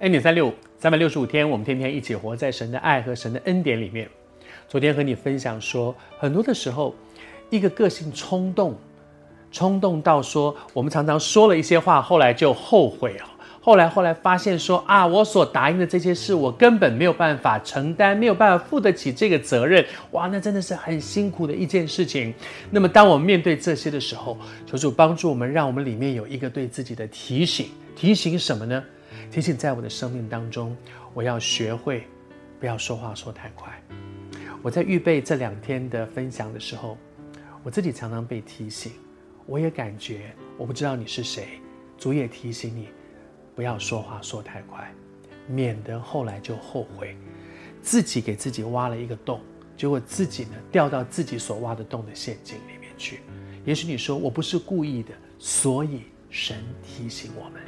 恩典三六五，三百六十五天，我们天天一起活在神的爱和神的恩典里面。昨天和你分享说，很多的时候，一个个性冲动，冲动到说，我们常常说了一些话，后来就后悔啊。后来后来发现说啊，我所答应的这些事，我根本没有办法承担，没有办法负得起这个责任。哇，那真的是很辛苦的一件事情。那么，当我们面对这些的时候，求主帮助我们，让我们里面有一个对自己的提醒。提醒什么呢？提醒在我的生命当中，我要学会不要说话说太快。我在预备这两天的分享的时候，我自己常常被提醒，我也感觉，我不知道你是谁，主也提醒你。不要说话说太快，免得后来就后悔，自己给自己挖了一个洞，结果自己呢掉到自己所挖的洞的陷阱里面去。也许你说我不是故意的，所以神提醒我们，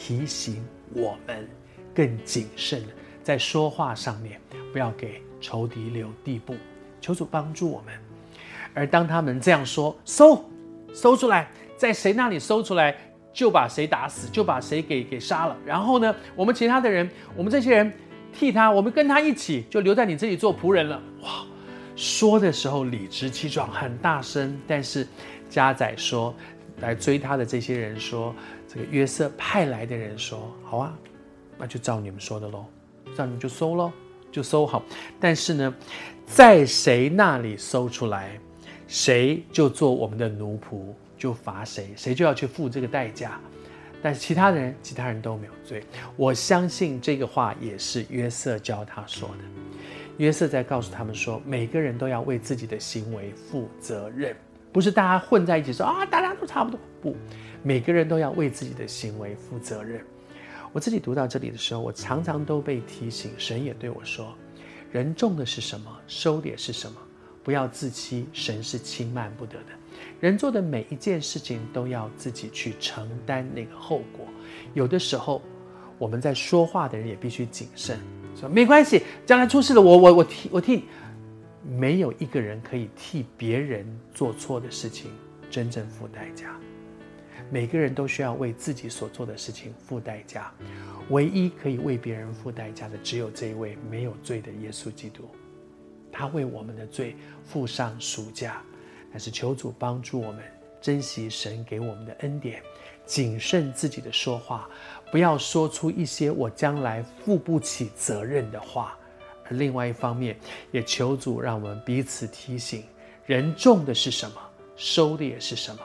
提醒我们更谨慎在说话上面，不要给仇敌留地步。求主帮助我们。而当他们这样说，搜搜出来，在谁那里搜出来？就把谁打死，就把谁给给杀了。然后呢，我们其他的人，我们这些人替他，我们跟他一起，就留在你这里做仆人了。哇，说的时候理直气壮，很大声。但是加载说，来追他的这些人说，这个约瑟派来的人说，好啊，那就照你们说的喽，照你们就搜喽，就搜好。但是呢，在谁那里搜出来，谁就做我们的奴仆。就罚谁，谁就要去付这个代价。但是其他人，其他人都没有罪。我相信这个话也是约瑟教他说的。约瑟在告诉他们说，每个人都要为自己的行为负责任，不是大家混在一起说啊，大家都差不多。不，每个人都要为自己的行为负责任。我自己读到这里的时候，我常常都被提醒，神也对我说：人种的是什么，收的也是什么。不要自欺，神是轻慢不得的。人做的每一件事情都要自己去承担那个后果。有的时候，我们在说话的人也必须谨慎，说没关系，将来出事了，我我我替我替。没有一个人可以替别人做错的事情真正付代价。每个人都需要为自己所做的事情付代价。唯一可以为别人付代价的，只有这一位没有罪的耶稣基督。他为我们的罪付上赎价。但是求主帮助我们珍惜神给我们的恩典，谨慎自己的说话，不要说出一些我将来负不起责任的话。而另外一方面，也求主让我们彼此提醒：人种的是什么，收的也是什么。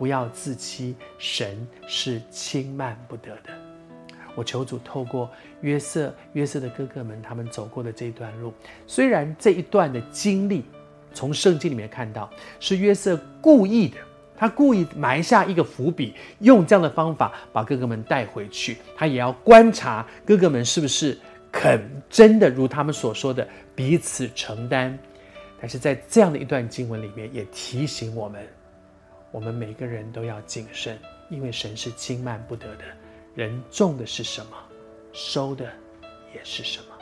不要自欺，神是轻慢不得的。我求主透过约瑟、约瑟的哥哥们他们走过的这一段路，虽然这一段的经历。从圣经里面看到，是约瑟故意的，他故意埋下一个伏笔，用这样的方法把哥哥们带回去。他也要观察哥哥们是不是肯真的如他们所说的彼此承担。但是在这样的一段经文里面，也提醒我们，我们每个人都要谨慎，因为神是轻慢不得的。人种的是什么，收的也是什么。